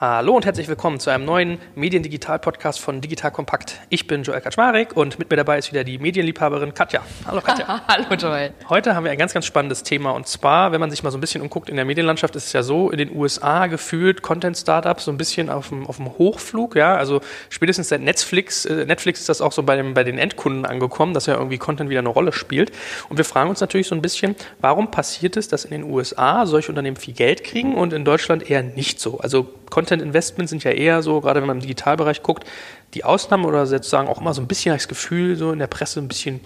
Hallo und herzlich willkommen zu einem neuen Mediendigital-Podcast von Digital Kompakt. Ich bin Joel Kaczmarek und mit mir dabei ist wieder die Medienliebhaberin Katja. Hallo Katja. Hallo Joel. Heute haben wir ein ganz, ganz spannendes Thema und zwar, wenn man sich mal so ein bisschen umguckt in der Medienlandschaft, ist es ja so, in den USA gefühlt Content-Startups so ein bisschen auf dem, auf dem Hochflug, ja, also spätestens seit Netflix, äh, Netflix ist das auch so bei, dem, bei den Endkunden angekommen, dass ja irgendwie Content wieder eine Rolle spielt und wir fragen uns natürlich so ein bisschen, warum passiert es, dass in den USA solche Unternehmen viel Geld kriegen und in Deutschland eher nicht so? Also Content Investments sind ja eher so, gerade wenn man im Digitalbereich guckt, die Ausnahmen oder sozusagen auch immer so ein bisschen das Gefühl, so in der Presse ein bisschen,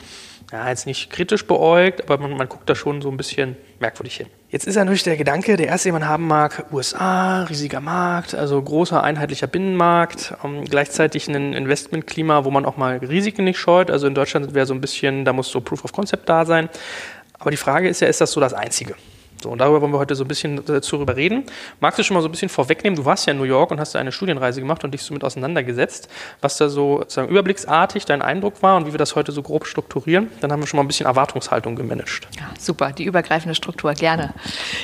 ja, jetzt nicht kritisch beäugt, aber man, man guckt da schon so ein bisschen merkwürdig hin. Jetzt ist natürlich der Gedanke, der erste, den man haben mag, USA, riesiger Markt, also großer einheitlicher Binnenmarkt, ähm, gleichzeitig ein Investmentklima, wo man auch mal Risiken nicht scheut. Also in Deutschland wäre so ein bisschen, da muss so Proof of Concept da sein. Aber die Frage ist ja, ist das so das Einzige? So, und darüber wollen wir heute so ein bisschen darüber reden. Magst du schon mal so ein bisschen vorwegnehmen? Du warst ja in New York und hast da eine Studienreise gemacht und dich somit auseinandergesetzt, was da so sozusagen überblicksartig dein Eindruck war und wie wir das heute so grob strukturieren. Dann haben wir schon mal ein bisschen Erwartungshaltung gemanagt. Ja, super, die übergreifende Struktur, gerne.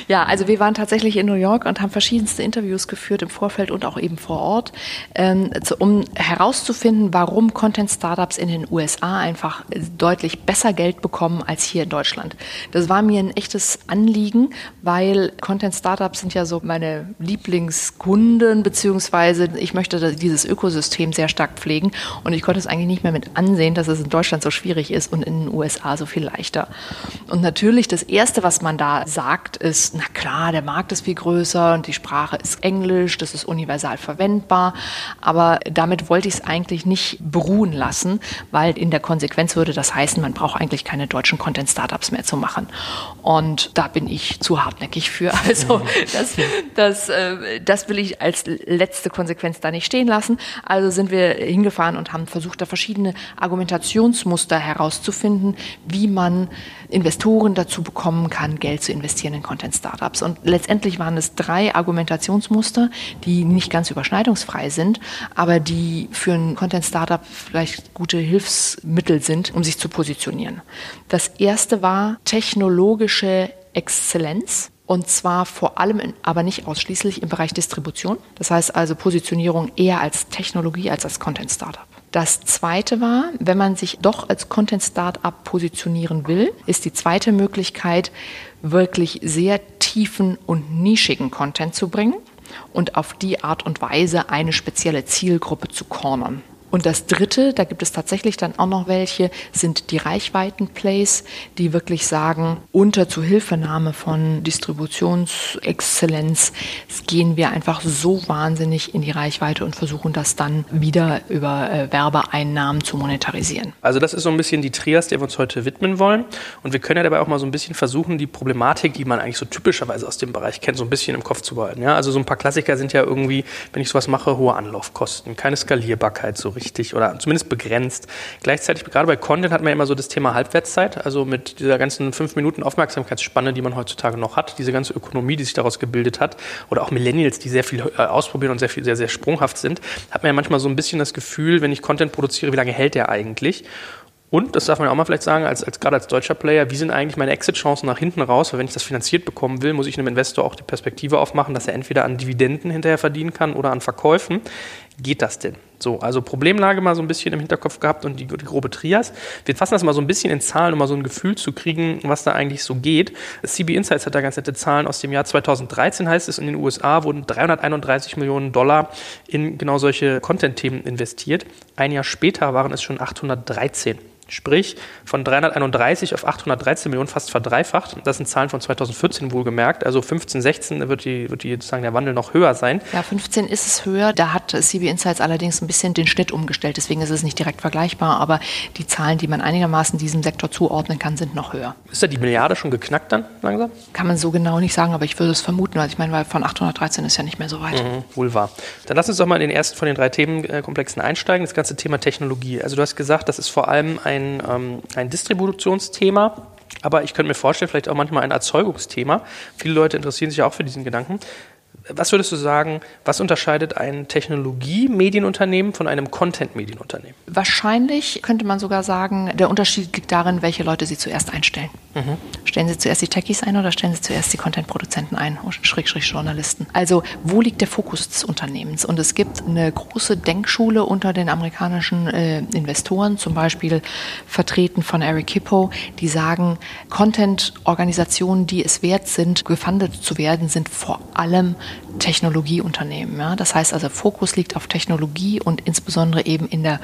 Ja, also wir waren tatsächlich in New York und haben verschiedenste Interviews geführt im Vorfeld und auch eben vor Ort, ähm, um herauszufinden, warum Content-Startups in den USA einfach deutlich besser Geld bekommen als hier in Deutschland. Das war mir ein echtes Anliegen, weil Content Startups sind ja so meine Lieblingskunden, beziehungsweise ich möchte dieses Ökosystem sehr stark pflegen und ich konnte es eigentlich nicht mehr mit ansehen, dass es in Deutschland so schwierig ist und in den USA so viel leichter. Und natürlich das Erste, was man da sagt, ist, na klar, der Markt ist viel größer und die Sprache ist Englisch, das ist universal verwendbar, aber damit wollte ich es eigentlich nicht beruhen lassen, weil in der Konsequenz würde das heißen, man braucht eigentlich keine deutschen Content Startups mehr zu machen. Und da bin ich zu hartnäckig für. Also das, das, äh, das will ich als letzte Konsequenz da nicht stehen lassen. Also sind wir hingefahren und haben versucht, da verschiedene Argumentationsmuster herauszufinden, wie man Investoren dazu bekommen kann, Geld zu investieren in Content-Startups. Und letztendlich waren es drei Argumentationsmuster, die nicht ganz überschneidungsfrei sind, aber die für ein Content-Startup vielleicht gute Hilfsmittel sind, um sich zu positionieren. Das erste war technologische Exzellenz. Und zwar vor allem, aber nicht ausschließlich im Bereich Distribution. Das heißt also Positionierung eher als Technologie als als Content Startup. Das zweite war, wenn man sich doch als Content Startup positionieren will, ist die zweite Möglichkeit, wirklich sehr tiefen und nischigen Content zu bringen und auf die Art und Weise eine spezielle Zielgruppe zu cornern. Und das Dritte, da gibt es tatsächlich dann auch noch welche, sind die Reichweitenplays, die wirklich sagen, unter Zuhilfenahme von Distributionsexzellenz gehen wir einfach so wahnsinnig in die Reichweite und versuchen das dann wieder über äh, Werbeeinnahmen zu monetarisieren. Also das ist so ein bisschen die Trias, der wir uns heute widmen wollen. Und wir können ja dabei auch mal so ein bisschen versuchen, die Problematik, die man eigentlich so typischerweise aus dem Bereich kennt, so ein bisschen im Kopf zu behalten. Ja? Also so ein paar Klassiker sind ja irgendwie, wenn ich sowas mache, hohe Anlaufkosten, keine Skalierbarkeit so richtig oder zumindest begrenzt. Gleichzeitig, gerade bei Content hat man ja immer so das Thema Halbwertszeit, also mit dieser ganzen fünf Minuten Aufmerksamkeitsspanne, die man heutzutage noch hat, diese ganze Ökonomie, die sich daraus gebildet hat, oder auch Millennials, die sehr viel äh, ausprobieren und sehr viel, sehr, sehr sprunghaft sind, hat man ja manchmal so ein bisschen das Gefühl, wenn ich Content produziere, wie lange hält der eigentlich? Und, das darf man ja auch mal vielleicht sagen, als, als, gerade als deutscher Player, wie sind eigentlich meine Exit-Chancen nach hinten raus? Weil wenn ich das finanziert bekommen will, muss ich einem Investor auch die Perspektive aufmachen, dass er entweder an Dividenden hinterher verdienen kann oder an Verkäufen. Geht das denn? So, also Problemlage mal so ein bisschen im Hinterkopf gehabt und die, die grobe Trias. Wir fassen das mal so ein bisschen in Zahlen, um mal so ein Gefühl zu kriegen, was da eigentlich so geht. CB Insights hat da ganz nette Zahlen aus dem Jahr 2013, heißt es, in den USA wurden 331 Millionen Dollar in genau solche Content-Themen investiert. Ein Jahr später waren es schon 813. Sprich, von 331 auf 813 Millionen fast verdreifacht. Das sind Zahlen von 2014 wohlgemerkt. Also 15, 16 wird, die, wird die, sozusagen der Wandel noch höher sein. Ja, 15 ist es höher. Da hat CB Insights allerdings ein bisschen den Schnitt umgestellt. Deswegen ist es nicht direkt vergleichbar. Aber die Zahlen, die man einigermaßen diesem Sektor zuordnen kann, sind noch höher. Ist da die Milliarde schon geknackt dann langsam? Kann man so genau nicht sagen, aber ich würde es vermuten. Weil ich meine, weil von 813 ist ja nicht mehr so weit. Mhm, wohl wahr. Dann lass uns doch mal in den ersten von den drei Themenkomplexen einsteigen. Das ganze Thema Technologie. Also du hast gesagt, das ist vor allem ein ein, ähm, ein Distributionsthema, aber ich könnte mir vorstellen, vielleicht auch manchmal ein Erzeugungsthema. Viele Leute interessieren sich auch für diesen Gedanken. Was würdest du sagen, was unterscheidet ein Technologie-Medienunternehmen von einem Content-Medienunternehmen? Wahrscheinlich könnte man sogar sagen, der Unterschied liegt darin, welche Leute sie zuerst einstellen. Mhm. Stellen sie zuerst die Techies ein oder stellen sie zuerst die Content-Produzenten ein, Schrägstrich Journalisten? Also wo liegt der Fokus des Unternehmens? Und es gibt eine große Denkschule unter den amerikanischen äh, Investoren, zum Beispiel vertreten von Eric Hippo, die sagen, Content-Organisationen, die es wert sind, gefundet zu werden, sind vor allem Technologieunternehmen. Ja? Das heißt also, Fokus liegt auf Technologie und insbesondere eben in der,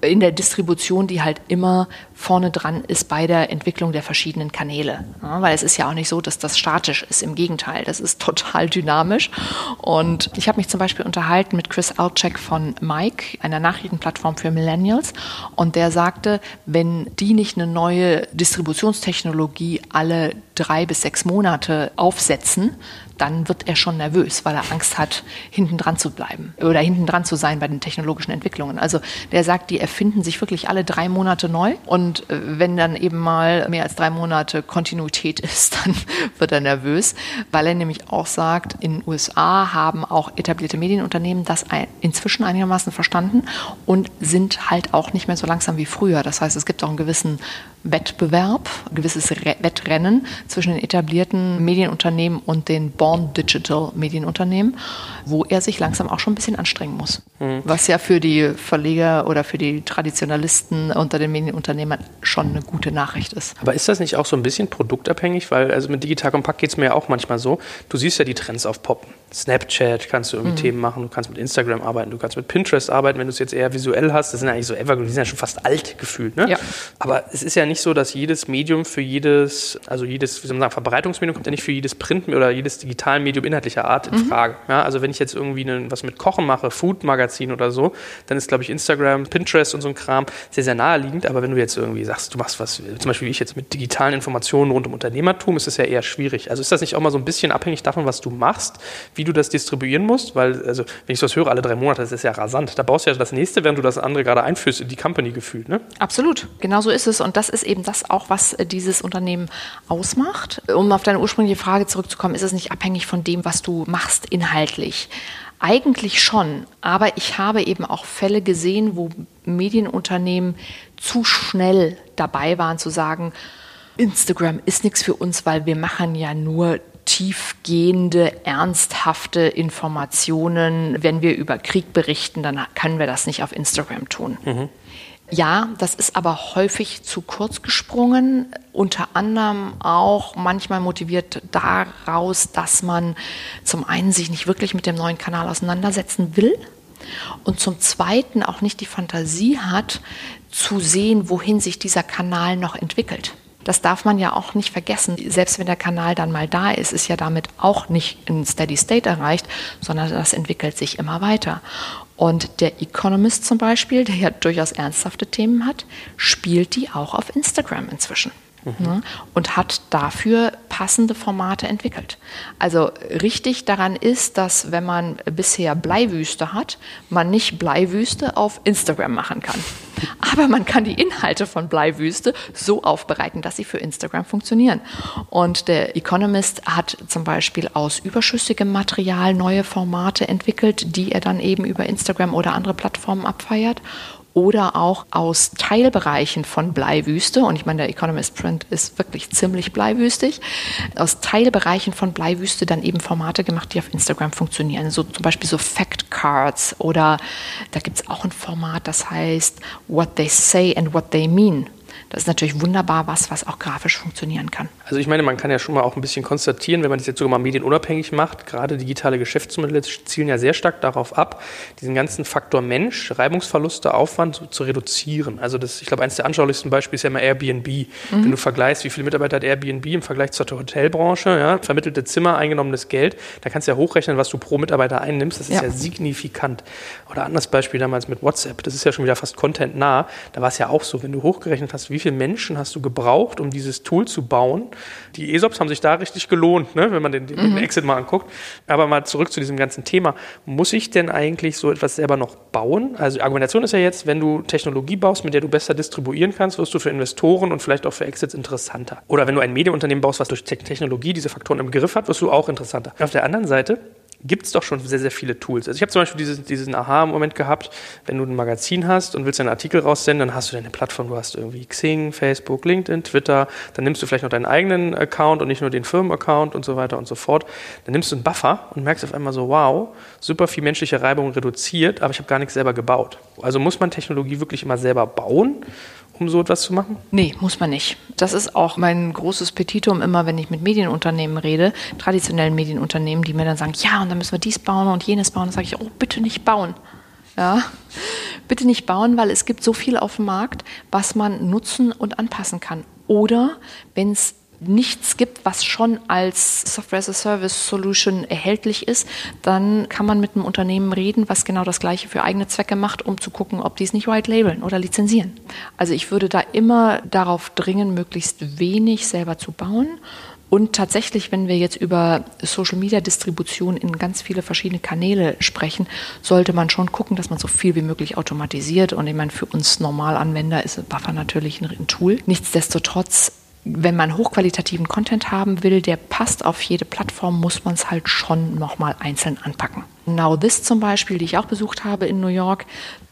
in der Distribution, die halt immer vorne dran ist bei der Entwicklung der verschiedenen Kanäle. Ja? Weil es ist ja auch nicht so, dass das statisch ist. Im Gegenteil, das ist total dynamisch. Und ich habe mich zum Beispiel unterhalten mit Chris Altcheck von Mike, einer Nachrichtenplattform für Millennials. Und der sagte, wenn die nicht eine neue Distributionstechnologie alle drei bis sechs Monate aufsetzen, dann wird er schon nervös, weil er Angst hat, hinten dran zu bleiben oder hinten dran zu sein bei den technologischen Entwicklungen. Also der sagt, die erfinden sich wirklich alle drei Monate neu und äh, wenn dann eben mal mehr als drei Monate Kontinuität ist, dann wird er nervös, weil er nämlich auch sagt, in den USA haben auch etablierte Medienunternehmen das inzwischen einigermaßen verstanden und sind halt auch nicht mehr so langsam wie früher. Das heißt, es gibt auch einen gewissen Wettbewerb, ein gewisses Wettrennen zwischen den etablierten Medienunternehmen und den Born Digital Medienunternehmen, wo er sich langsam auch schon ein bisschen anstrengen muss. Mhm. Was ja für die Verleger oder für die Traditionalisten unter den Medienunternehmern schon eine gute Nachricht ist. Aber ist das nicht auch so ein bisschen produktabhängig? Weil also mit Digital Kompakt geht es mir ja auch manchmal so. Du siehst ja die Trends aufpoppen. Snapchat kannst du irgendwie mhm. Themen machen, du kannst mit Instagram arbeiten, du kannst mit Pinterest arbeiten, wenn du es jetzt eher visuell hast. Das sind eigentlich so Evergreen, die sind ja schon fast alt gefühlt. Ne? Ja. Aber es ist ja nicht so, dass jedes Medium für jedes, also jedes, wie soll man sagen, Verbreitungsmedium kommt ja nicht für jedes Print oder jedes Medium inhaltlicher Art in mhm. Frage. Ja, also wenn ich jetzt irgendwie eine, was mit Kochen mache, Food-Magazin oder so, dann ist, glaube ich, Instagram, Pinterest und so ein Kram sehr, sehr naheliegend. Aber wenn du jetzt irgendwie sagst, du machst was, zum Beispiel wie ich jetzt mit digitalen Informationen rund um Unternehmertum, ist das ja eher schwierig. Also ist das nicht auch mal so ein bisschen abhängig davon, was du machst, wie du das distribuieren musst? Weil, also wenn ich sowas höre, alle drei Monate, das ist ja rasant. Da baust du ja das nächste, während du das andere gerade einführst in die Company gefühlt. Ne? Absolut, genau so ist es. Und das ist eben das auch, was äh, dieses Unternehmen ausmacht. Um auf deine ursprüngliche Frage zurückzukommen, ist es nicht abhängig von dem, was du machst inhaltlich? Eigentlich schon, aber ich habe eben auch Fälle gesehen, wo Medienunternehmen zu schnell dabei waren zu sagen, Instagram ist nichts für uns, weil wir machen ja nur tiefgehende, ernsthafte Informationen. Wenn wir über Krieg berichten, dann können wir das nicht auf Instagram tun. Mhm. Ja, das ist aber häufig zu kurz gesprungen, unter anderem auch manchmal motiviert daraus, dass man zum einen sich nicht wirklich mit dem neuen Kanal auseinandersetzen will und zum zweiten auch nicht die Fantasie hat, zu sehen, wohin sich dieser Kanal noch entwickelt. Das darf man ja auch nicht vergessen. Selbst wenn der Kanal dann mal da ist, ist ja damit auch nicht ein Steady State erreicht, sondern das entwickelt sich immer weiter. Und der Economist zum Beispiel, der ja durchaus ernsthafte Themen hat, spielt die auch auf Instagram inzwischen. Mhm. Und hat dafür passende Formate entwickelt. Also richtig daran ist, dass wenn man bisher Bleiwüste hat, man nicht Bleiwüste auf Instagram machen kann. Aber man kann die Inhalte von Bleiwüste so aufbereiten, dass sie für Instagram funktionieren. Und der Economist hat zum Beispiel aus überschüssigem Material neue Formate entwickelt, die er dann eben über Instagram oder andere Plattformen abfeiert oder auch aus Teilbereichen von Bleiwüste, und ich meine, der Economist Print ist wirklich ziemlich bleiwüstig, aus Teilbereichen von Bleiwüste dann eben Formate gemacht, die auf Instagram funktionieren. So zum Beispiel so Fact Cards oder da gibt es auch ein Format, das heißt What They Say and What They Mean. Das ist natürlich wunderbar was, was auch grafisch funktionieren kann. Also ich meine, man kann ja schon mal auch ein bisschen konstatieren, wenn man das jetzt sogar mal medienunabhängig macht, gerade digitale Geschäftsmodelle zielen ja sehr stark darauf ab, diesen ganzen Faktor Mensch, Reibungsverluste, Aufwand zu, zu reduzieren. Also das, ich glaube, eines der anschaulichsten Beispiele ist ja immer Airbnb. Mhm. Wenn du vergleichst, wie viele Mitarbeiter hat Airbnb im Vergleich zur Hotelbranche, ja, vermittelte Zimmer, eingenommenes Geld, da kannst du ja hochrechnen, was du pro Mitarbeiter einnimmst. Das ist ja, ja signifikant. Oder anderes Beispiel damals mit WhatsApp, das ist ja schon wieder fast content-nah. Da war es ja auch so, wenn du hochgerechnet hast, wie viele Menschen hast du gebraucht, um dieses Tool zu bauen? Die ESOPs haben sich da richtig gelohnt, ne, wenn man den, den mhm. Exit mal anguckt. Aber mal zurück zu diesem ganzen Thema. Muss ich denn eigentlich so etwas selber noch bauen? Also die Argumentation ist ja jetzt, wenn du Technologie baust, mit der du besser distribuieren kannst, wirst du für Investoren und vielleicht auch für Exits interessanter. Oder wenn du ein Medienunternehmen baust, was durch Technologie diese Faktoren im Griff hat, wirst du auch interessanter. Auf der anderen Seite gibt es doch schon sehr, sehr viele Tools. Also ich habe zum Beispiel dieses, diesen Aha-Moment gehabt, wenn du ein Magazin hast und willst einen Artikel raussenden, dann hast du deine Plattform, du hast irgendwie Xing, Facebook, LinkedIn, Twitter, dann nimmst du vielleicht noch deinen eigenen Account und nicht nur den Firmenaccount und so weiter und so fort. Dann nimmst du einen Buffer und merkst auf einmal so, wow, super viel menschliche Reibung reduziert, aber ich habe gar nichts selber gebaut. Also muss man Technologie wirklich immer selber bauen um so etwas zu machen? Nee, muss man nicht. Das ist auch mein großes Petitum immer, wenn ich mit Medienunternehmen rede, traditionellen Medienunternehmen, die mir dann sagen, ja, und dann müssen wir dies bauen und jenes bauen. Dann sage ich, oh, bitte nicht bauen. Ja, bitte nicht bauen, weil es gibt so viel auf dem Markt, was man nutzen und anpassen kann. Oder wenn es nichts gibt, was schon als Software as a Service Solution erhältlich ist, dann kann man mit einem Unternehmen reden, was genau das Gleiche für eigene Zwecke macht, um zu gucken, ob die es nicht white labeln oder lizenzieren. Also ich würde da immer darauf dringen, möglichst wenig selber zu bauen. Und tatsächlich, wenn wir jetzt über Social Media Distribution in ganz viele verschiedene Kanäle sprechen, sollte man schon gucken, dass man so viel wie möglich automatisiert. Und ich meine, für uns Normalanwender ist Buffer natürlich ein Tool. Nichtsdestotrotz wenn man hochqualitativen Content haben will, der passt auf jede Plattform, muss man es halt schon nochmal einzeln anpacken. Now This zum Beispiel, die ich auch besucht habe in New York,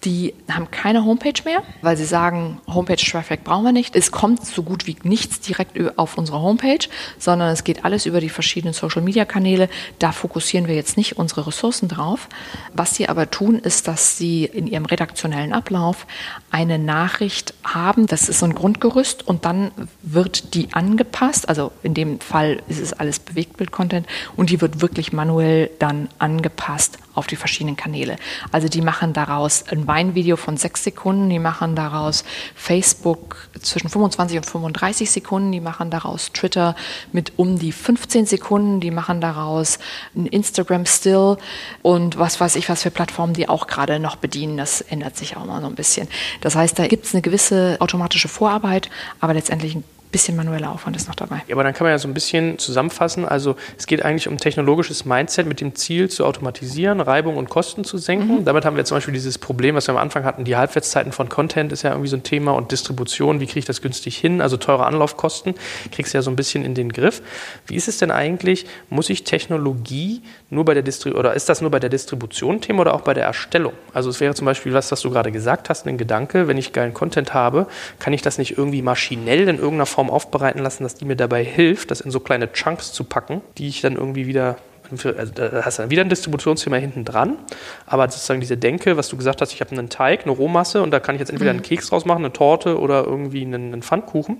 die haben keine Homepage mehr, weil sie sagen, Homepage-Traffic brauchen wir nicht. Es kommt so gut wie nichts direkt auf unsere Homepage, sondern es geht alles über die verschiedenen Social-Media-Kanäle. Da fokussieren wir jetzt nicht unsere Ressourcen drauf. Was sie aber tun, ist, dass sie in ihrem redaktionellen Ablauf eine Nachricht haben. Das ist so ein Grundgerüst und dann wird die angepasst. Also in dem Fall ist es alles Bewegtbild-Content und die wird wirklich manuell dann angepasst angepasst auf die verschiedenen Kanäle. Also die machen daraus ein Weinvideo von sechs Sekunden, die machen daraus Facebook zwischen 25 und 35 Sekunden, die machen daraus Twitter mit um die 15 Sekunden, die machen daraus ein Instagram Still und was weiß ich, was für Plattformen die auch gerade noch bedienen. Das ändert sich auch mal so ein bisschen. Das heißt, da gibt es eine gewisse automatische Vorarbeit, aber letztendlich ein bisschen manueller Aufwand ist noch dabei. Ja, aber dann kann man ja so ein bisschen zusammenfassen. Also es geht eigentlich um technologisches Mindset mit dem Ziel zu automatisieren, Reibung und Kosten zu senken. Mhm. Damit haben wir zum Beispiel dieses Problem, was wir am Anfang hatten, die Halbwertszeiten von Content ist ja irgendwie so ein Thema und Distribution, wie kriege ich das günstig hin? Also teure Anlaufkosten, kriegst du ja so ein bisschen in den Griff. Wie ist es denn eigentlich, muss ich Technologie nur bei der Distribution, oder ist das nur bei der Distribution Thema oder auch bei der Erstellung? Also es wäre zum Beispiel was, was du gerade gesagt hast, ein Gedanke, wenn ich geilen Content habe, kann ich das nicht irgendwie maschinell in irgendeiner Form Form aufbereiten lassen, dass die mir dabei hilft, das in so kleine Chunks zu packen, die ich dann irgendwie wieder für, also da hast du dann wieder ein Distributionsthema hinten dran, aber sozusagen diese Denke, was du gesagt hast, ich habe einen Teig, eine Rohmasse und da kann ich jetzt entweder mhm. einen Keks draus machen, eine Torte oder irgendwie einen, einen Pfannkuchen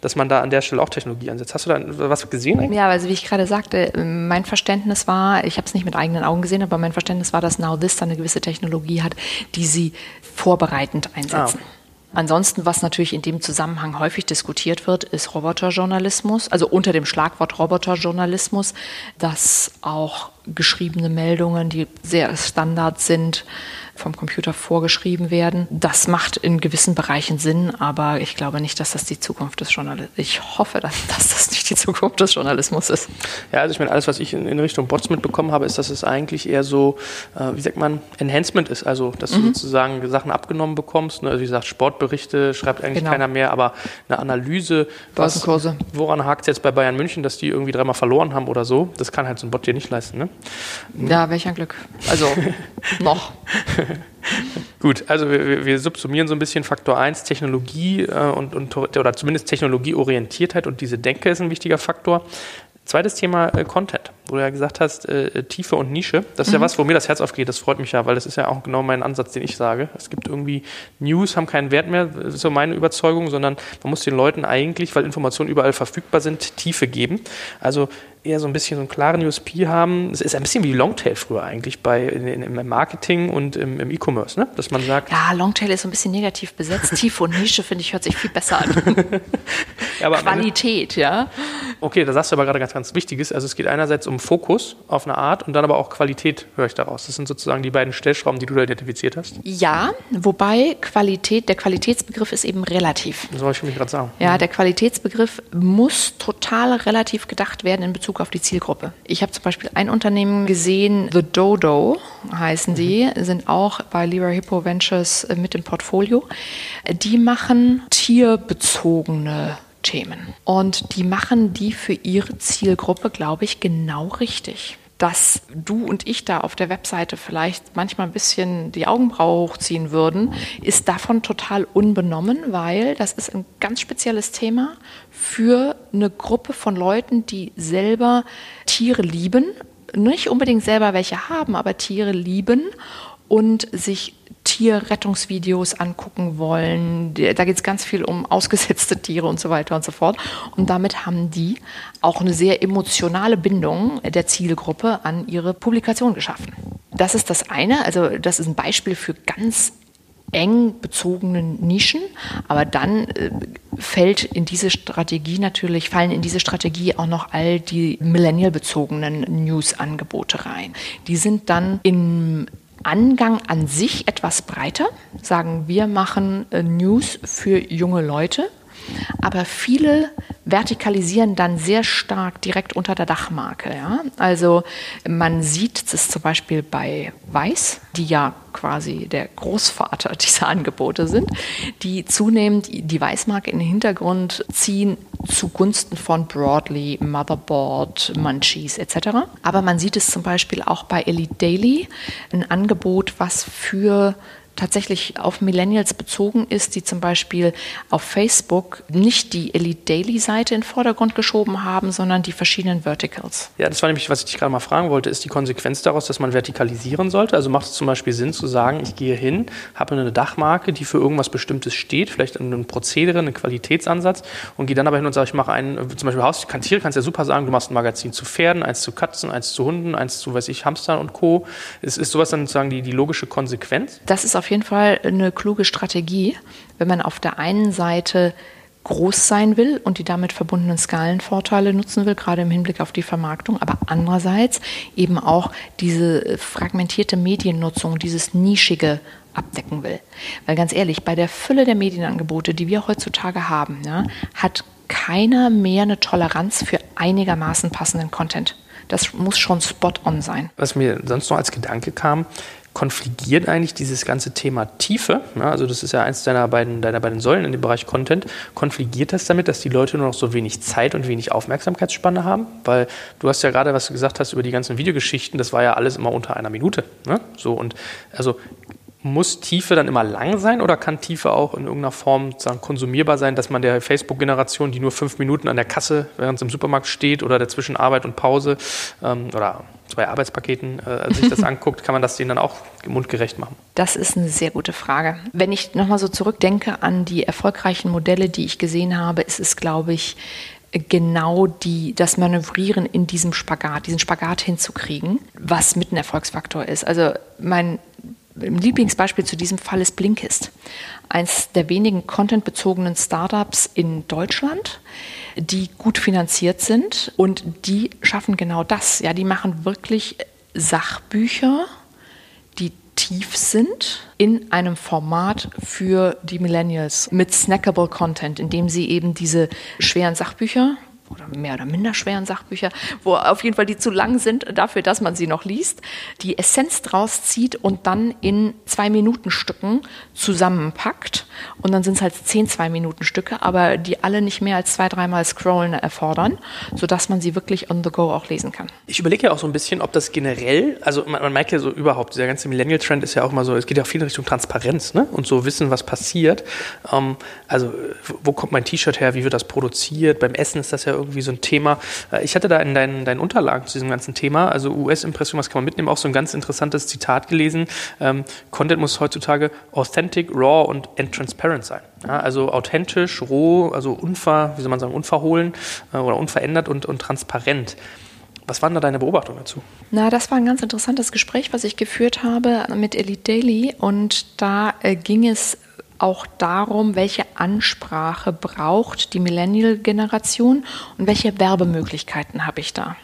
dass man da an der Stelle auch Technologie ansetzt. Hast du da was gesehen? Eigentlich? Ja, also wie ich gerade sagte, mein Verständnis war, ich habe es nicht mit eigenen Augen gesehen, aber mein Verständnis war, dass Now This eine gewisse Technologie hat, die sie vorbereitend einsetzen. Ah. Ansonsten, was natürlich in dem Zusammenhang häufig diskutiert wird, ist Roboterjournalismus, also unter dem Schlagwort Roboterjournalismus, dass auch geschriebene Meldungen, die sehr Standard sind, vom Computer vorgeschrieben werden. Das macht in gewissen Bereichen Sinn, aber ich glaube nicht, dass das die Zukunft des Journalismus ist. Ich hoffe, dass, dass, das nicht die Zukunft des Journalismus ist. Ja, also ich meine, alles, was ich in, in Richtung Bots mitbekommen habe, ist, dass es eigentlich eher so, äh, wie sagt man, Enhancement ist. Also, dass mhm. du sozusagen Sachen abgenommen bekommst. Ne? Also, wie gesagt, Sportberichte schreibt eigentlich genau. keiner mehr, aber eine Analyse, was, woran hakt es jetzt bei Bayern München, dass die irgendwie dreimal verloren haben oder so, das kann halt so ein Bot dir nicht leisten. Ne? Ja, welcher Glück. Also, noch. Gut, also wir, wir, subsumieren so ein bisschen Faktor 1, Technologie äh, und, und, oder zumindest Technologieorientiertheit und diese Denke ist ein wichtiger Faktor. Zweites Thema äh, Content, wo du ja gesagt hast, äh, Tiefe und Nische. Das ist mhm. ja was, wo mir das Herz aufgeht. Das freut mich ja, weil das ist ja auch genau mein Ansatz, den ich sage. Es gibt irgendwie News, haben keinen Wert mehr, das ist so meine Überzeugung, sondern man muss den Leuten eigentlich, weil Informationen überall verfügbar sind, Tiefe geben. Also eher so ein bisschen so einen klaren USP haben. Es ist ein bisschen wie Longtail früher eigentlich bei, in, in, im Marketing und im, im E-Commerce, ne? dass man sagt. Ja, Longtail ist so ein bisschen negativ besetzt. Tiefe und Nische, finde ich, hört sich viel besser an. ja, Qualität, ja. Okay, da sagst du aber gerade ganz, ganz Wichtiges. Also es geht einerseits um Fokus auf eine Art und dann aber auch Qualität, höre ich daraus. Das sind sozusagen die beiden Stellschrauben, die du da identifiziert hast. Ja, wobei Qualität, der Qualitätsbegriff ist eben relativ. Das wollte ich mich gerade sagen. Ja, der Qualitätsbegriff muss total relativ gedacht werden in Bezug auf die Zielgruppe. Ich habe zum Beispiel ein Unternehmen gesehen, The Dodo heißen die, mhm. sind auch bei Libra Hippo Ventures äh, mit im Portfolio. Die machen tierbezogene Themen und die machen die für ihre Zielgruppe, glaube ich, genau richtig. dass du und ich da auf der Webseite vielleicht manchmal ein bisschen die Augenbraue hochziehen würden, ist davon total unbenommen, weil das ist ein ganz spezielles Thema für eine Gruppe von Leuten, die selber Tiere lieben, nicht unbedingt selber welche haben, aber Tiere lieben und sich Tierrettungsvideos angucken wollen. Da geht es ganz viel um ausgesetzte Tiere und so weiter und so fort. Und damit haben die auch eine sehr emotionale Bindung der Zielgruppe an ihre Publikation geschaffen. Das ist das eine. Also das ist ein Beispiel für ganz eng bezogenen Nischen, aber dann äh, fällt in diese Strategie natürlich, fallen in diese Strategie auch noch all die millennial-bezogenen News-Angebote rein. Die sind dann im Angang an sich etwas breiter, sagen wir machen äh, News für junge Leute, aber viele vertikalisieren dann sehr stark direkt unter der Dachmarke. Ja? Also man sieht es zum Beispiel bei Weiß, die ja quasi der Großvater dieser Angebote sind, die zunehmend die Weißmarke in den Hintergrund ziehen zugunsten von Broadly, Motherboard, Munchies etc. Aber man sieht es zum Beispiel auch bei Elite Daily, ein Angebot, was für tatsächlich auf Millennials bezogen ist, die zum Beispiel auf Facebook nicht die Elite Daily Seite in den Vordergrund geschoben haben, sondern die verschiedenen Verticals. Ja, das war nämlich, was ich dich gerade mal fragen wollte, ist die Konsequenz daraus, dass man vertikalisieren sollte? Also macht es zum Beispiel Sinn zu sagen, ich gehe hin, habe eine Dachmarke, die für irgendwas Bestimmtes steht, vielleicht ein Prozedere, einen Qualitätsansatz und gehe dann aber hin und sage, ich mache einen, zum Beispiel Haus, Tiere kannst ja super sagen, du machst ein Magazin zu Pferden, eins zu Katzen, eins zu Hunden, eins zu, weiß ich, Hamstern und Co. Ist, ist sowas dann sozusagen die, die logische Konsequenz? Das ist auf auf jeden Fall eine kluge Strategie, wenn man auf der einen Seite groß sein will und die damit verbundenen Skalenvorteile nutzen will, gerade im Hinblick auf die Vermarktung, aber andererseits eben auch diese fragmentierte Mediennutzung, dieses nischige abdecken will. Weil ganz ehrlich, bei der Fülle der Medienangebote, die wir heutzutage haben, ja, hat keiner mehr eine Toleranz für einigermaßen passenden Content. Das muss schon spot on sein. Was mir sonst noch als Gedanke kam, konfligiert eigentlich dieses ganze Thema Tiefe, ja, also das ist ja eins deiner beiden, deiner beiden Säulen in dem Bereich Content, konfligiert das damit, dass die Leute nur noch so wenig Zeit und wenig Aufmerksamkeitsspanne haben? Weil du hast ja gerade, was du gesagt hast über die ganzen Videogeschichten, das war ja alles immer unter einer Minute. Ne? So und also muss Tiefe dann immer lang sein oder kann Tiefe auch in irgendeiner Form sagen, konsumierbar sein, dass man der Facebook-Generation, die nur fünf Minuten an der Kasse, während es im Supermarkt steht oder dazwischen Arbeit und Pause ähm, oder zwei Arbeitspaketen äh, sich das anguckt, kann man das denen dann auch mundgerecht machen? Das ist eine sehr gute Frage. Wenn ich nochmal so zurückdenke an die erfolgreichen Modelle, die ich gesehen habe, ist es, glaube ich, genau die, das Manövrieren in diesem Spagat, diesen Spagat hinzukriegen, was mit ein Erfolgsfaktor ist. Also mein ein Lieblingsbeispiel zu diesem Fall ist Blinkist, eines der wenigen contentbezogenen Startups in Deutschland, die gut finanziert sind und die schaffen genau das. Ja, die machen wirklich Sachbücher, die tief sind in einem Format für die Millennials mit snackable Content, indem sie eben diese schweren Sachbücher oder mehr oder minder schweren Sachbücher, wo auf jeden Fall die zu lang sind dafür, dass man sie noch liest, die Essenz draus zieht und dann in zwei Minuten Stücken zusammenpackt. Und dann sind es halt zehn zwei Minuten Stücke, aber die alle nicht mehr als zwei, dreimal Scrollen erfordern, sodass man sie wirklich on the go auch lesen kann. Ich überlege ja auch so ein bisschen, ob das generell, also man, man merkt ja so überhaupt, dieser ganze Millennial-Trend ist ja auch mal so, es geht ja auch viel in Richtung Transparenz ne? und so wissen, was passiert. Ähm, also wo kommt mein T-Shirt her, wie wird das produziert? Beim Essen ist das ja irgendwie so ein Thema. Äh, ich hatte da in deinen, deinen Unterlagen zu diesem ganzen Thema, also US-Impression, was kann man mitnehmen, auch so ein ganz interessantes Zitat gelesen. Ähm, Content muss heutzutage authentic, raw und transparent sein. Ja, also authentisch, roh, also unver, wie soll man sagen, unverhohlen äh, oder unverändert und, und transparent. Was waren da deine Beobachtungen dazu? Na, das war ein ganz interessantes Gespräch, was ich geführt habe mit Elite Daily. Und da äh, ging es auch darum, welche Ansprache braucht die Millennial-Generation und welche Werbemöglichkeiten habe ich da.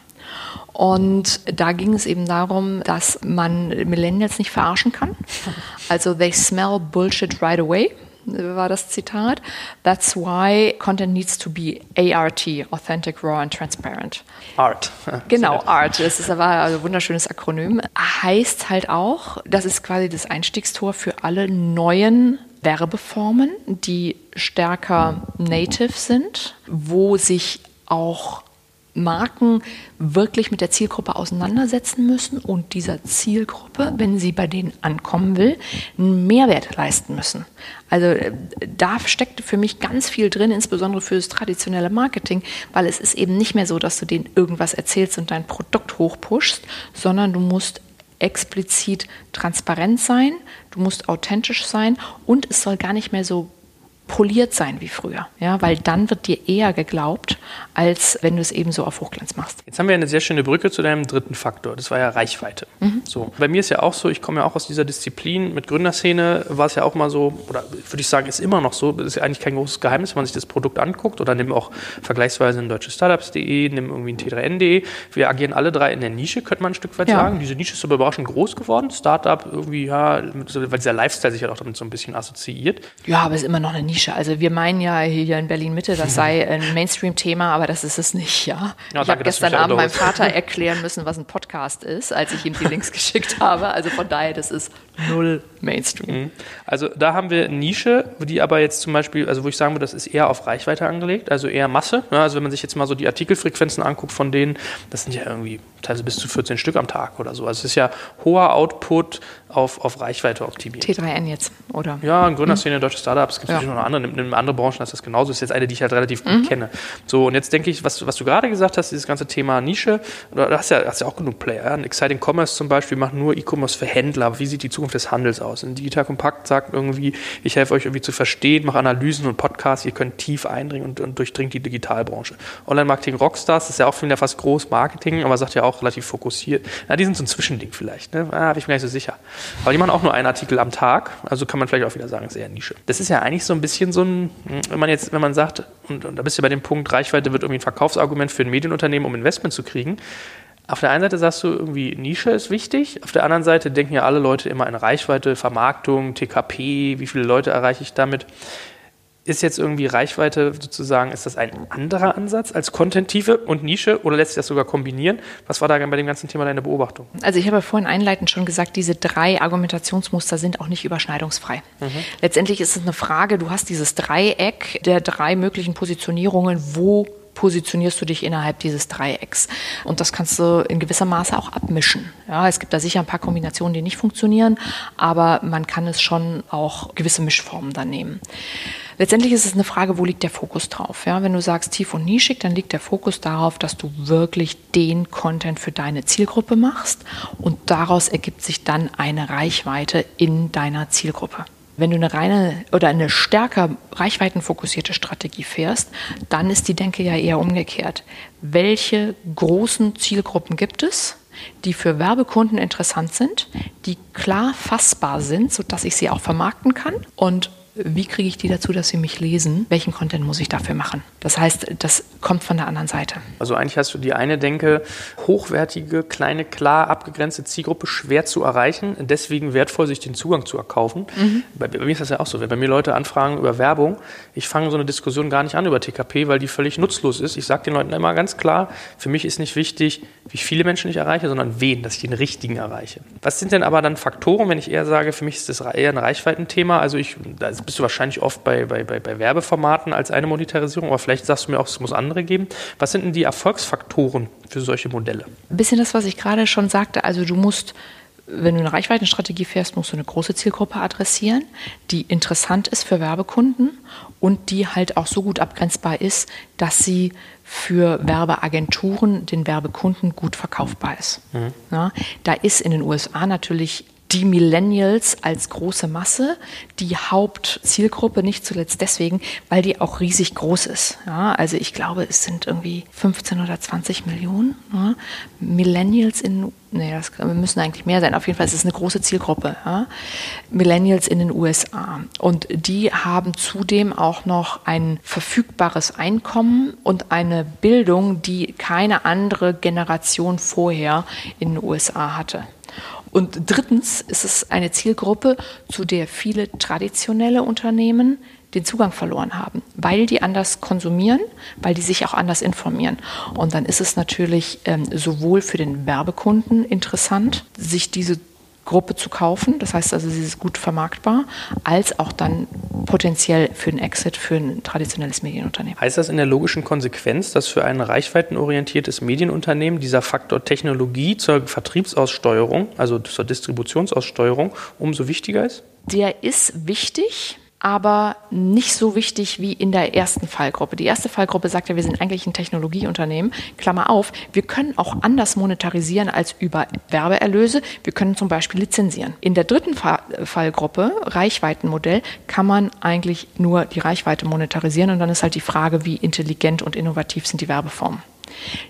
Und da ging es eben darum, dass man Millennials nicht verarschen kann. Also they smell bullshit right away war das Zitat. That's why content needs to be ART, authentic, raw and transparent. Art. Genau, Art. Das ist aber ein wunderschönes Akronym. Heißt halt auch, das ist quasi das Einstiegstor für alle neuen Werbeformen, die stärker native sind, wo sich auch Marken wirklich mit der Zielgruppe auseinandersetzen müssen und dieser Zielgruppe, wenn sie bei denen ankommen will, einen Mehrwert leisten müssen. Also äh, da steckt für mich ganz viel drin, insbesondere für das traditionelle Marketing, weil es ist eben nicht mehr so, dass du denen irgendwas erzählst und dein Produkt hochpushst, sondern du musst explizit transparent sein, du musst authentisch sein und es soll gar nicht mehr so poliert sein wie früher, ja, weil dann wird dir eher geglaubt, als wenn du es eben so auf Hochglanz machst. Jetzt haben wir eine sehr schöne Brücke zu deinem dritten Faktor, das war ja Reichweite. Mhm. So, bei mir ist ja auch so, ich komme ja auch aus dieser Disziplin, mit Gründerszene war es ja auch mal so, oder würde ich sagen, ist immer noch so, ist ja eigentlich kein großes Geheimnis, wenn man sich das Produkt anguckt oder nimm auch vergleichsweise ein deutsches Startups.de, nimm irgendwie ein T3N.de, wir agieren alle drei in der Nische, könnte man ein Stück weit ja. sagen. Diese Nische ist aber überraschend groß geworden, Startup irgendwie, ja, weil dieser Lifestyle sich ja auch damit so ein bisschen assoziiert. Ja, aber es ist immer noch eine Nische. Nische. Also wir meinen ja hier in Berlin Mitte, das sei ein Mainstream-Thema, aber das ist es nicht, ja. ja ich habe gestern Abend meinem Vater erklären müssen, was ein Podcast ist, als ich ihm die Links geschickt habe. Also von daher, das ist null Mainstream. Mhm. Also da haben wir eine Nische, die aber jetzt zum Beispiel, also wo ich sagen würde, das ist eher auf Reichweite angelegt, also eher Masse. Also wenn man sich jetzt mal so die Artikelfrequenzen anguckt von denen, das sind ja irgendwie teilweise bis zu 14 Stück am Tag oder so. Also es ist ja hoher Output auf, auf Reichweite optimiert. T3N jetzt, oder? Ja, in Gründerszene, mhm. deutsche Startups, es gibt ja. noch andere, in, in andere Branchen ist das genauso. Das ist jetzt eine, die ich halt relativ gut mhm. kenne. So, und jetzt denke ich, was, was du gerade gesagt hast, dieses ganze Thema Nische, da hast ja, hast ja auch genug Player. Ja? Exciting Commerce zum Beispiel macht nur E-Commerce für Händler. Wie sieht die Zukunft des Handels aus? Ein Digital Kompakt sagt irgendwie, ich helfe euch irgendwie zu verstehen, mache Analysen und Podcasts, ihr könnt tief eindringen und, und durchdringt die Digitalbranche. Online-Marketing Rockstars, ist ja auch wieder fast groß Marketing, aber sagt ja auch relativ fokussiert. Na, die sind so ein Zwischending vielleicht, ne? Ah, bin ich mir nicht so sicher. Aber die machen auch nur einen Artikel am Tag, also kann man vielleicht auch wieder sagen, ist eher Nische. Das ist ja eigentlich so ein bisschen so ein, wenn man jetzt, wenn man sagt, und, und da bist du bei dem Punkt, Reichweite wird irgendwie ein Verkaufsargument für ein Medienunternehmen, um Investment zu kriegen. Auf der einen Seite sagst du irgendwie, Nische ist wichtig. Auf der anderen Seite denken ja alle Leute immer an Reichweite, Vermarktung, TKP, wie viele Leute erreiche ich damit. Ist jetzt irgendwie Reichweite sozusagen, ist das ein anderer Ansatz als Content-Tiefe und Nische oder lässt sich das sogar kombinieren? Was war da bei dem ganzen Thema deine Beobachtung? Also ich habe vorhin einleitend schon gesagt, diese drei Argumentationsmuster sind auch nicht überschneidungsfrei. Mhm. Letztendlich ist es eine Frage, du hast dieses Dreieck der drei möglichen Positionierungen, wo positionierst du dich innerhalb dieses Dreiecks. Und das kannst du in gewisser Maße auch abmischen. Ja, es gibt da sicher ein paar Kombinationen, die nicht funktionieren, aber man kann es schon auch gewisse Mischformen dann nehmen. Letztendlich ist es eine Frage, wo liegt der Fokus drauf? Ja, wenn du sagst tief und nischig, dann liegt der Fokus darauf, dass du wirklich den Content für deine Zielgruppe machst und daraus ergibt sich dann eine Reichweite in deiner Zielgruppe. Wenn du eine reine oder eine stärker reichweitenfokussierte Strategie fährst, dann ist die Denke ja eher umgekehrt. Welche großen Zielgruppen gibt es? die für Werbekunden interessant sind, die klar fassbar sind, sodass ich sie auch vermarkten kann und wie kriege ich die dazu, dass sie mich lesen? Welchen Content muss ich dafür machen? Das heißt, das kommt von der anderen Seite. Also eigentlich hast du die eine Denke, hochwertige, kleine, klar abgegrenzte Zielgruppe schwer zu erreichen, deswegen wertvoll, sich den Zugang zu erkaufen. Mhm. Bei, bei, mir ist das ja auch so. Wenn bei mir Leute anfragen über Werbung, ich fange so eine Diskussion gar nicht an über TKP, weil die völlig nutzlos ist. Ich sage den Leuten immer ganz klar, für mich ist nicht wichtig, wie viele Menschen ich erreiche, sondern wen, dass ich den richtigen erreiche. Was sind denn aber dann Faktoren, wenn ich eher sage, für mich ist das eher ein Reichweitenthema? Also ich, da bist du wahrscheinlich oft bei, bei, bei, bei Werbeformaten als eine Monetarisierung, aber vielleicht sagst du mir auch, es muss andere geben. Was sind denn die Erfolgsfaktoren für solche Modelle? Ein bisschen das, was ich gerade schon sagte. Also du musst wenn du eine Reichweitenstrategie fährst, musst du eine große Zielgruppe adressieren, die interessant ist für Werbekunden und die halt auch so gut abgrenzbar ist, dass sie für Werbeagenturen den Werbekunden gut verkaufbar ist. Mhm. Ja, da ist in den USA natürlich die Millennials als große Masse, die Hauptzielgruppe, nicht zuletzt deswegen, weil die auch riesig groß ist. Ja, also ich glaube, es sind irgendwie 15 oder 20 Millionen ja, Millennials in, nee, das müssen eigentlich mehr sein. Auf jeden Fall ist es eine große Zielgruppe. Ja, Millennials in den USA. Und die haben zudem auch noch ein verfügbares Einkommen und eine Bildung, die keine andere Generation vorher in den USA hatte. Und drittens ist es eine Zielgruppe, zu der viele traditionelle Unternehmen den Zugang verloren haben, weil die anders konsumieren, weil die sich auch anders informieren. Und dann ist es natürlich ähm, sowohl für den Werbekunden interessant, sich diese Gruppe zu kaufen. Das heißt also, sie ist gut vermarktbar, als auch dann potenziell für einen Exit für ein traditionelles Medienunternehmen. Heißt das in der logischen Konsequenz, dass für ein reichweitenorientiertes Medienunternehmen dieser Faktor Technologie zur Vertriebsaussteuerung, also zur Distributionsaussteuerung, umso wichtiger ist? Der ist wichtig aber nicht so wichtig wie in der ersten Fallgruppe. Die erste Fallgruppe sagt ja, wir sind eigentlich ein Technologieunternehmen. Klammer auf, wir können auch anders monetarisieren als über Werbeerlöse. Wir können zum Beispiel lizenzieren. In der dritten Fallgruppe, Reichweitenmodell, kann man eigentlich nur die Reichweite monetarisieren und dann ist halt die Frage, wie intelligent und innovativ sind die Werbeformen.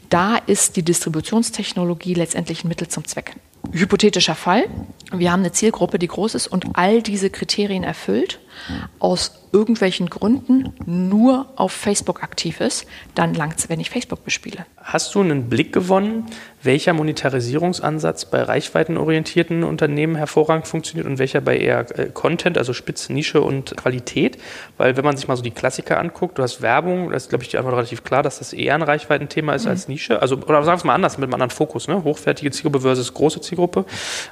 Da ist die Distributionstechnologie letztendlich ein Mittel zum Zweck. Hypothetischer Fall, wir haben eine Zielgruppe, die groß ist und all diese Kriterien erfüllt aus irgendwelchen Gründen nur auf Facebook aktiv ist, dann langt es, wenn ich Facebook bespiele. Hast du einen Blick gewonnen, welcher Monetarisierungsansatz bei reichweitenorientierten Unternehmen hervorragend funktioniert und welcher bei eher äh, Content, also Spitz, Nische und Qualität? Weil wenn man sich mal so die Klassiker anguckt, du hast Werbung, das ist, glaube ich, die Antwort relativ klar, dass das eher ein Reichweitenthema ist mhm. als Nische. Also, oder sagen wir es mal anders, mit einem anderen Fokus, ne? Hochwertige Zielgruppe versus große Zielgruppe.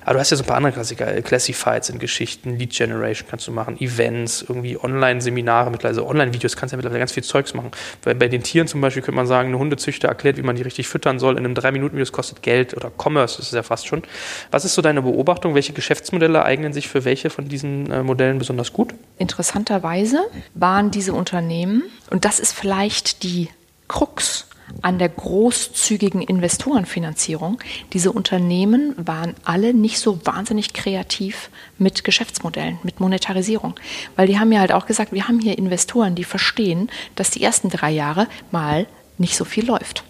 Aber du hast ja so ein paar andere Klassiker, Classifieds in Geschichten, Lead Generation kannst du machen, Events, irgendwie Online-Seminare, mittlerweile Online-Videos, kannst du ja mittlerweile ganz viel Zeugs machen. Weil bei den Tieren zum Beispiel könnte man sagen, eine Hundezüchter erklärt, wie man die richtig füttern soll in einem 3-Minuten-Video, das kostet Geld oder Commerce ist es ja fast schon. Was ist so deine Beobachtung? Welche Geschäftsmodelle eignen sich für welche von diesen äh, Modellen besonders gut? Interessanterweise waren diese Unternehmen, und das ist vielleicht die Krux an der großzügigen Investorenfinanzierung. Diese Unternehmen waren alle nicht so wahnsinnig kreativ mit Geschäftsmodellen, mit Monetarisierung. Weil die haben ja halt auch gesagt, wir haben hier Investoren, die verstehen, dass die ersten drei Jahre mal nicht so viel läuft.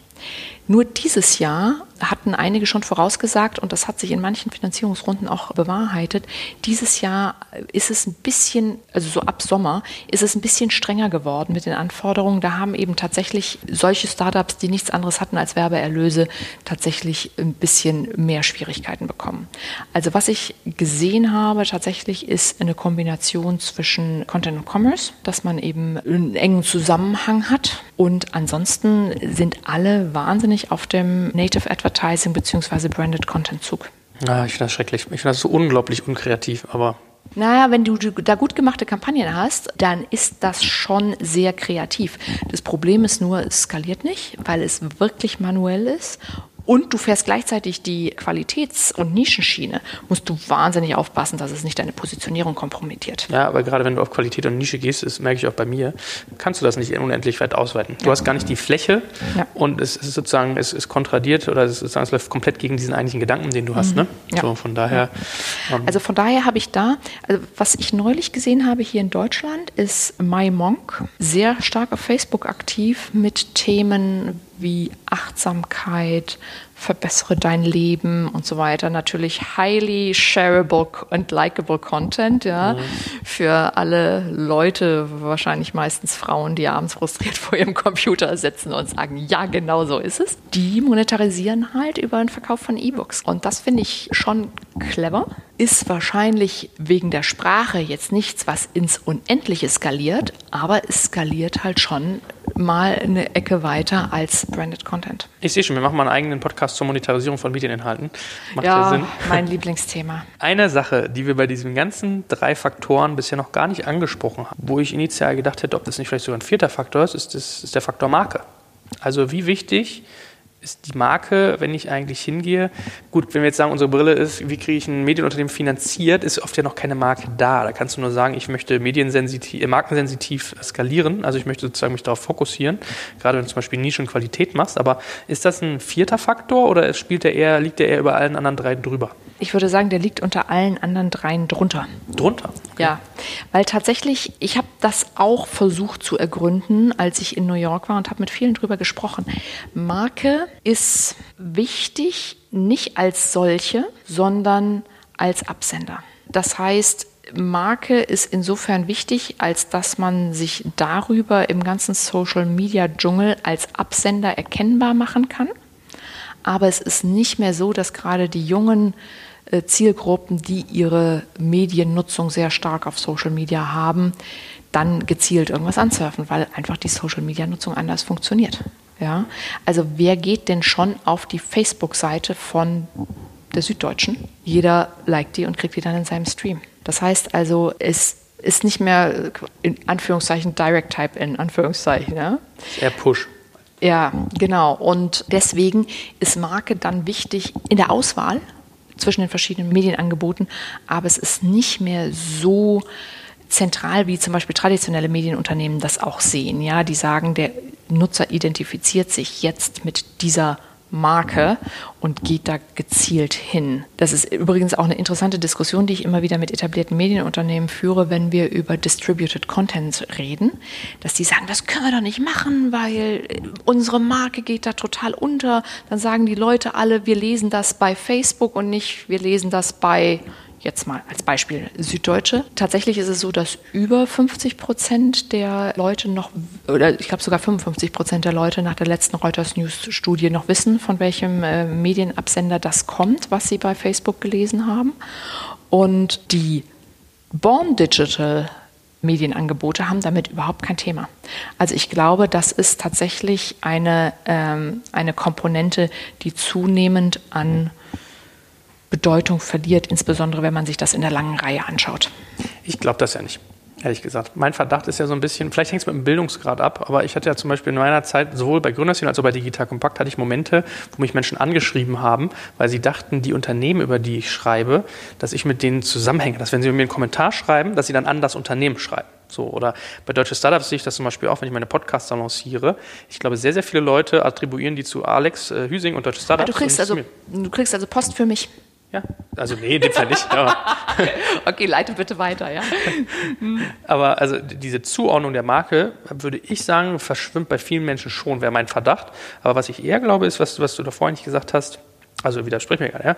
Nur dieses Jahr hatten einige schon vorausgesagt und das hat sich in manchen Finanzierungsrunden auch bewahrheitet. Dieses Jahr ist es ein bisschen, also so ab Sommer, ist es ein bisschen strenger geworden mit den Anforderungen. Da haben eben tatsächlich solche Startups, die nichts anderes hatten als Werbeerlöse, tatsächlich ein bisschen mehr Schwierigkeiten bekommen. Also was ich gesehen habe tatsächlich ist eine Kombination zwischen Content und Commerce, dass man eben einen engen Zusammenhang hat und ansonsten sind alle wahnsinnig auf dem Native Advertising bzw. Branded Content Zug. Ja, ich finde das schrecklich. Ich finde das so unglaublich unkreativ, aber. Naja, wenn du da gut gemachte Kampagnen hast, dann ist das schon sehr kreativ. Das Problem ist nur, es skaliert nicht, weil es wirklich manuell ist und du fährst gleichzeitig die Qualitäts- und Nischenschiene, musst du wahnsinnig aufpassen, dass es nicht deine Positionierung kompromittiert. Ja, aber gerade wenn du auf Qualität und Nische gehst, das merke ich auch bei mir, kannst du das nicht unendlich weit ausweiten. Du ja. hast gar nicht die Fläche ja. und es ist sozusagen, es ist kontradiert oder es, es läuft komplett gegen diesen eigentlichen Gedanken, den du hast. Mhm. Ne? Ja. So, von daher. Ähm, also von daher habe ich da, also was ich neulich gesehen habe hier in Deutschland, ist My Monk sehr stark auf Facebook aktiv mit Themen wie Achtsamkeit, verbessere dein Leben und so weiter. Natürlich highly shareable and likable Content, ja, mhm. für alle Leute, wahrscheinlich meistens Frauen, die abends frustriert vor ihrem Computer sitzen und sagen, ja, genau so ist es. Die monetarisieren halt über den Verkauf von E-Books. Und das finde ich schon clever. Ist wahrscheinlich wegen der Sprache jetzt nichts, was ins Unendliche skaliert, aber es skaliert halt schon mal eine Ecke weiter als Branded Content. Ich sehe schon, wir machen mal einen eigenen Podcast zur Monetarisierung von Medieninhalten. Macht ja, Sinn. mein Lieblingsthema. Eine Sache, die wir bei diesen ganzen drei Faktoren bisher noch gar nicht angesprochen haben, wo ich initial gedacht hätte, ob das nicht vielleicht sogar ein vierter Faktor ist, ist, das, ist der Faktor Marke. Also wie wichtig ist die Marke, wenn ich eigentlich hingehe. Gut, wenn wir jetzt sagen, unsere Brille ist, wie kriege ich ein Medienunternehmen finanziert, ist oft ja noch keine Marke da. Da kannst du nur sagen, ich möchte mediensensitiv, äh, markensensitiv skalieren, also ich möchte sozusagen mich darauf fokussieren, gerade wenn du zum Beispiel Nische und Qualität machst. Aber ist das ein vierter Faktor oder spielt der eher, liegt der eher über allen anderen drei drüber? Ich würde sagen, der liegt unter allen anderen dreien drunter. Drunter? Okay. Ja, weil tatsächlich, ich habe das auch versucht zu ergründen, als ich in New York war und habe mit vielen drüber gesprochen. Marke ist wichtig nicht als solche, sondern als Absender. Das heißt, Marke ist insofern wichtig, als dass man sich darüber im ganzen Social-Media-Dschungel als Absender erkennbar machen kann. Aber es ist nicht mehr so, dass gerade die jungen Zielgruppen, die ihre Mediennutzung sehr stark auf Social Media haben, dann gezielt irgendwas ansurfen, weil einfach die Social Media Nutzung anders funktioniert. Ja? Also wer geht denn schon auf die Facebook-Seite von der Süddeutschen. Jeder liked die und kriegt die dann in seinem Stream. Das heißt also, es ist nicht mehr in Anführungszeichen Direct Type in Anführungszeichen. Ja? Eher Push. Ja, genau. Und deswegen ist Marke dann wichtig in der Auswahl zwischen den verschiedenen Medienangeboten, aber es ist nicht mehr so zentral, wie zum Beispiel traditionelle Medienunternehmen das auch sehen. Ja, die sagen, der Nutzer identifiziert sich jetzt mit dieser Marke und geht da gezielt hin. Das ist übrigens auch eine interessante Diskussion, die ich immer wieder mit etablierten Medienunternehmen führe, wenn wir über Distributed Content reden, dass die sagen, das können wir doch nicht machen, weil unsere Marke geht da total unter. Dann sagen die Leute alle, wir lesen das bei Facebook und nicht, wir lesen das bei jetzt mal als Beispiel Süddeutsche. Tatsächlich ist es so, dass über 50 Prozent der Leute noch, oder ich glaube sogar 55 Prozent der Leute nach der letzten Reuters News-Studie noch wissen, von welchem äh, Medienabsender das kommt, was sie bei Facebook gelesen haben. Und die Born Digital Medienangebote haben damit überhaupt kein Thema. Also ich glaube, das ist tatsächlich eine, ähm, eine Komponente, die zunehmend an Bedeutung verliert, insbesondere wenn man sich das in der langen Reihe anschaut. Ich glaube das ja nicht. Ehrlich gesagt. Mein Verdacht ist ja so ein bisschen, vielleicht hängt es mit dem Bildungsgrad ab, aber ich hatte ja zum Beispiel in meiner Zeit, sowohl bei Gründerszene als auch bei Digital Kompakt, hatte ich Momente, wo mich Menschen angeschrieben haben, weil sie dachten, die Unternehmen, über die ich schreibe, dass ich mit denen zusammenhänge. Dass wenn sie mir einen Kommentar schreiben, dass sie dann an das Unternehmen schreiben. So, oder bei deutsche Startups sehe ich das zum Beispiel auch, wenn ich meine Podcasts lanciere. Ich glaube, sehr, sehr viele Leute attribuieren die zu Alex äh, Hüsing und deutsche Startups. Aber du kriegst, also, du kriegst also Post für mich. Ja, also nee, in dem Fall nicht. Okay, leite bitte weiter, ja. aber also diese Zuordnung der Marke, würde ich sagen, verschwimmt bei vielen Menschen schon, wäre mein Verdacht. Aber was ich eher glaube, ist, was, was du da vorhin nicht gesagt hast, also widersprich mir gerade, ja,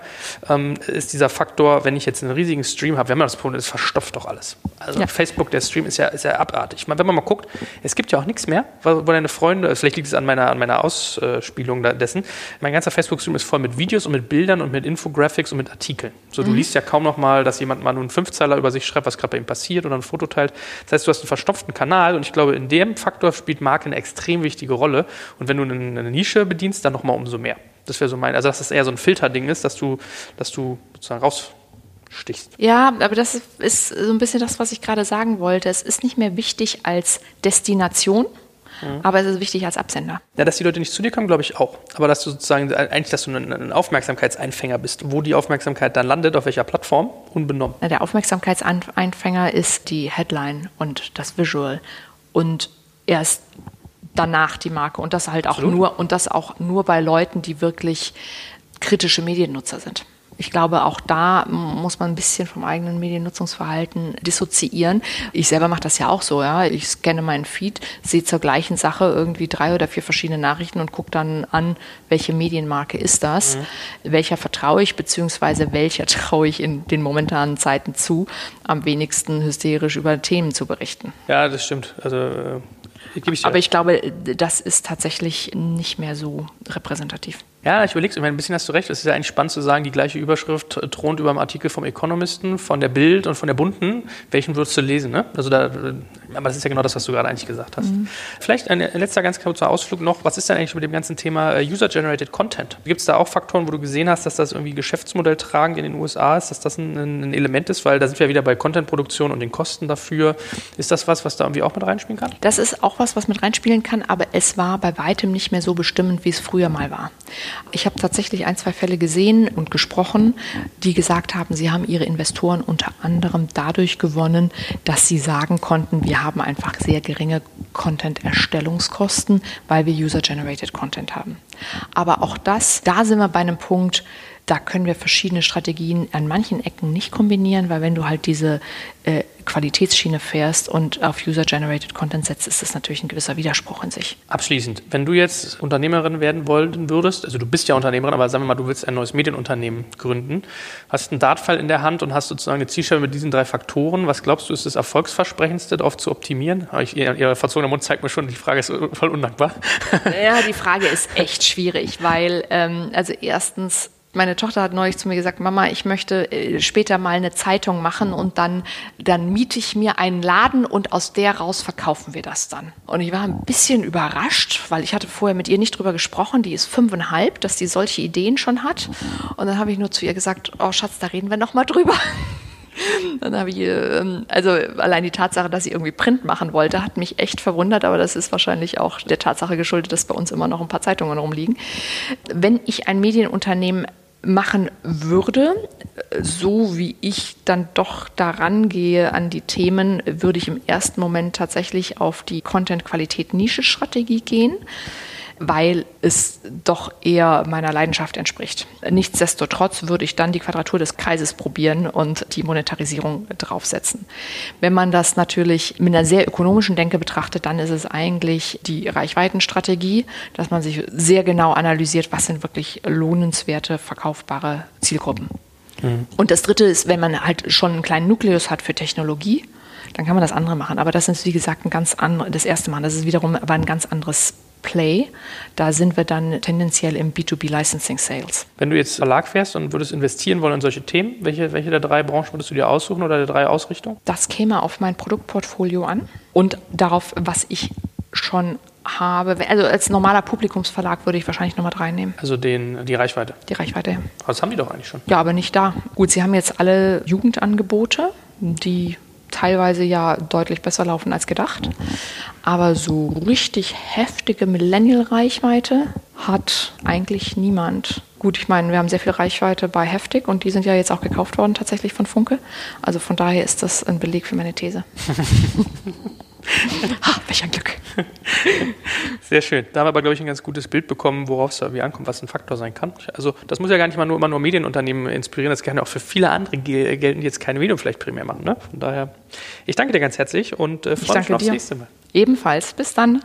ähm, ist dieser Faktor, wenn ich jetzt einen riesigen Stream habe, wenn man das Problem, es verstopft doch alles. Also ja. Facebook, der Stream ist ja, ist ja abartig. Meine, wenn man mal guckt, es gibt ja auch nichts mehr, wo deine Freunde, vielleicht liegt es an meiner, an meiner Ausspielung dessen, mein ganzer Facebook-Stream ist voll mit Videos und mit Bildern und mit Infographics und mit Artikeln. So, du mhm. liest ja kaum noch mal, dass jemand mal nur einen Fünfzeiler über sich schreibt, was gerade bei ihm passiert oder ein Foto teilt. Das heißt, du hast einen verstopften Kanal und ich glaube, in dem Faktor spielt Marke eine extrem wichtige Rolle. Und wenn du eine, eine Nische bedienst, dann noch mal umso mehr. Das wäre so mein, also dass das eher so ein Filterding ist, dass du, dass du sozusagen rausstichst. Ja, aber das ist so ein bisschen das, was ich gerade sagen wollte. Es ist nicht mehr wichtig als Destination. Mhm. Aber es ist wichtig als Absender. Ja, dass die Leute nicht zu dir kommen, glaube ich auch. Aber dass du sozusagen, eigentlich, dass du ein Aufmerksamkeitseinfänger bist. Wo die Aufmerksamkeit dann landet, auf welcher Plattform, unbenommen. Der Aufmerksamkeitseinfänger ist die Headline und das Visual. Und erst danach die Marke und das halt auch Absolut. nur und das auch nur bei Leuten, die wirklich kritische Mediennutzer sind. Ich glaube, auch da muss man ein bisschen vom eigenen Mediennutzungsverhalten dissoziieren. Ich selber mache das ja auch so, ja. Ich scanne meinen Feed, sehe zur gleichen Sache irgendwie drei oder vier verschiedene Nachrichten und gucke dann an, welche Medienmarke ist das, mhm. welcher vertraue ich, beziehungsweise welcher traue ich in den momentanen Zeiten zu, am wenigsten hysterisch über Themen zu berichten. Ja, das stimmt. Also äh, aber ich glaube, das ist tatsächlich nicht mehr so repräsentativ. Ja, ich überlege, meine, ein bisschen hast du recht. Es ist ja eigentlich spannend zu sagen, die gleiche Überschrift thront über dem Artikel vom Economisten, von der Bild und von der Bunten. Welchen würdest du lesen? Ne? Also da, aber das ist ja genau das, was du gerade eigentlich gesagt hast. Mhm. Vielleicht ein letzter ganz kurzer Ausflug noch. Was ist denn eigentlich mit dem ganzen Thema äh, User-Generated Content? Gibt es da auch Faktoren, wo du gesehen hast, dass das irgendwie Geschäftsmodell tragend in den USA ist, dass das ein, ein Element ist? Weil da sind wir wieder bei Content-Produktion und den Kosten dafür. Ist das was, was da irgendwie auch mit reinspielen kann? Das ist auch was, was mit reinspielen kann, aber es war bei weitem nicht mehr so bestimmend, wie es früher mal war. Ich habe tatsächlich ein, zwei Fälle gesehen und gesprochen, die gesagt haben, sie haben ihre Investoren unter anderem dadurch gewonnen, dass sie sagen konnten, wir haben einfach sehr geringe Content-Erstellungskosten, weil wir User-Generated Content haben. Aber auch das, da sind wir bei einem Punkt, da können wir verschiedene Strategien an manchen Ecken nicht kombinieren, weil wenn du halt diese äh, Qualitätsschiene fährst und auf User-Generated Content setzt, ist das natürlich ein gewisser Widerspruch in sich. Abschließend, wenn du jetzt Unternehmerin werden wollen würdest, also du bist ja Unternehmerin, aber sagen wir mal, du willst ein neues Medienunternehmen gründen, hast einen Dartfall in der Hand und hast sozusagen eine Zielstelle mit diesen drei Faktoren. Was glaubst du, ist das erfolgsversprechendste, darauf zu optimieren? Ich, ihr, ihr verzogener Mund zeigt mir schon, die Frage ist voll undankbar. Ja, die Frage ist echt schwierig, weil ähm, also erstens Meine Tochter hat neulich zu mir gesagt, Mama, ich möchte äh, später mal eine Zeitung machen und dann, dann miete ich mir einen Laden und aus der raus verkaufen wir das dann. Und ich war ein bisschen überrascht, weil ich hatte vorher mit ihr nicht drüber gesprochen. Die ist fünfeinhalb, dass die solche Ideen schon hat. Und dann habe ich nur zu ihr gesagt, oh Schatz, da reden wir noch mal drüber. Dann habe ich, ähm, also allein die Tatsache, dass sie irgendwie Print machen wollte, hat mich echt verwundert, aber das ist wahrscheinlich auch der Tatsache geschuldet, dass bei uns immer noch ein paar Zeitungen rumliegen. Wenn ich ein Medienunternehmen machen würde, so wie ich dann doch daran gehe an die Themen, würde ich im ersten Moment tatsächlich auf die Content-Qualität-Nische-Strategie gehen weil es doch eher meiner Leidenschaft entspricht. Nichtsdestotrotz würde ich dann die Quadratur des Kreises probieren und die Monetarisierung draufsetzen. Wenn man das natürlich mit einer sehr ökonomischen Denke betrachtet, dann ist es eigentlich die Reichweitenstrategie, dass man sich sehr genau analysiert, was sind wirklich lohnenswerte, verkaufbare Zielgruppen. Mhm. Und das Dritte ist, wenn man halt schon einen kleinen Nukleus hat für Technologie, dann kann man das andere machen. Aber das ist, wie gesagt, ein ganz anderes, das erste Mal. Das ist wiederum aber ein ganz anderes Play. Da sind wir dann tendenziell im B2B Licensing Sales. Wenn du jetzt Verlag wärst und würdest investieren wollen in solche Themen, welche, welche der drei Branchen würdest du dir aussuchen oder der drei Ausrichtungen? Das käme auf mein Produktportfolio an und darauf, was ich schon habe. Also als normaler Publikumsverlag würde ich wahrscheinlich Nummer drei nehmen. Also den, die Reichweite. Die Reichweite, ja. Aber das haben die doch eigentlich schon. Ja, aber nicht da. Gut, sie haben jetzt alle Jugendangebote, die teilweise ja deutlich besser laufen als gedacht. Aber so richtig heftige Millennial-Reichweite hat eigentlich niemand. Gut, ich meine, wir haben sehr viel Reichweite bei Heftig und die sind ja jetzt auch gekauft worden tatsächlich von Funke. Also von daher ist das ein Beleg für meine These. ha, welch ein Glück. Sehr schön. Da haben wir aber, glaube ich, ein ganz gutes Bild bekommen, worauf es irgendwie ankommt, was ein Faktor sein kann. Also das muss ja gar nicht mal nur, immer nur Medienunternehmen inspirieren, das kann ja auch für viele andere gelten, die jetzt keine Medium vielleicht primär machen. Ne? Von daher, ich danke dir ganz herzlich und äh, freue mich aufs dir. nächste Mal. Ebenfalls. Bis dann.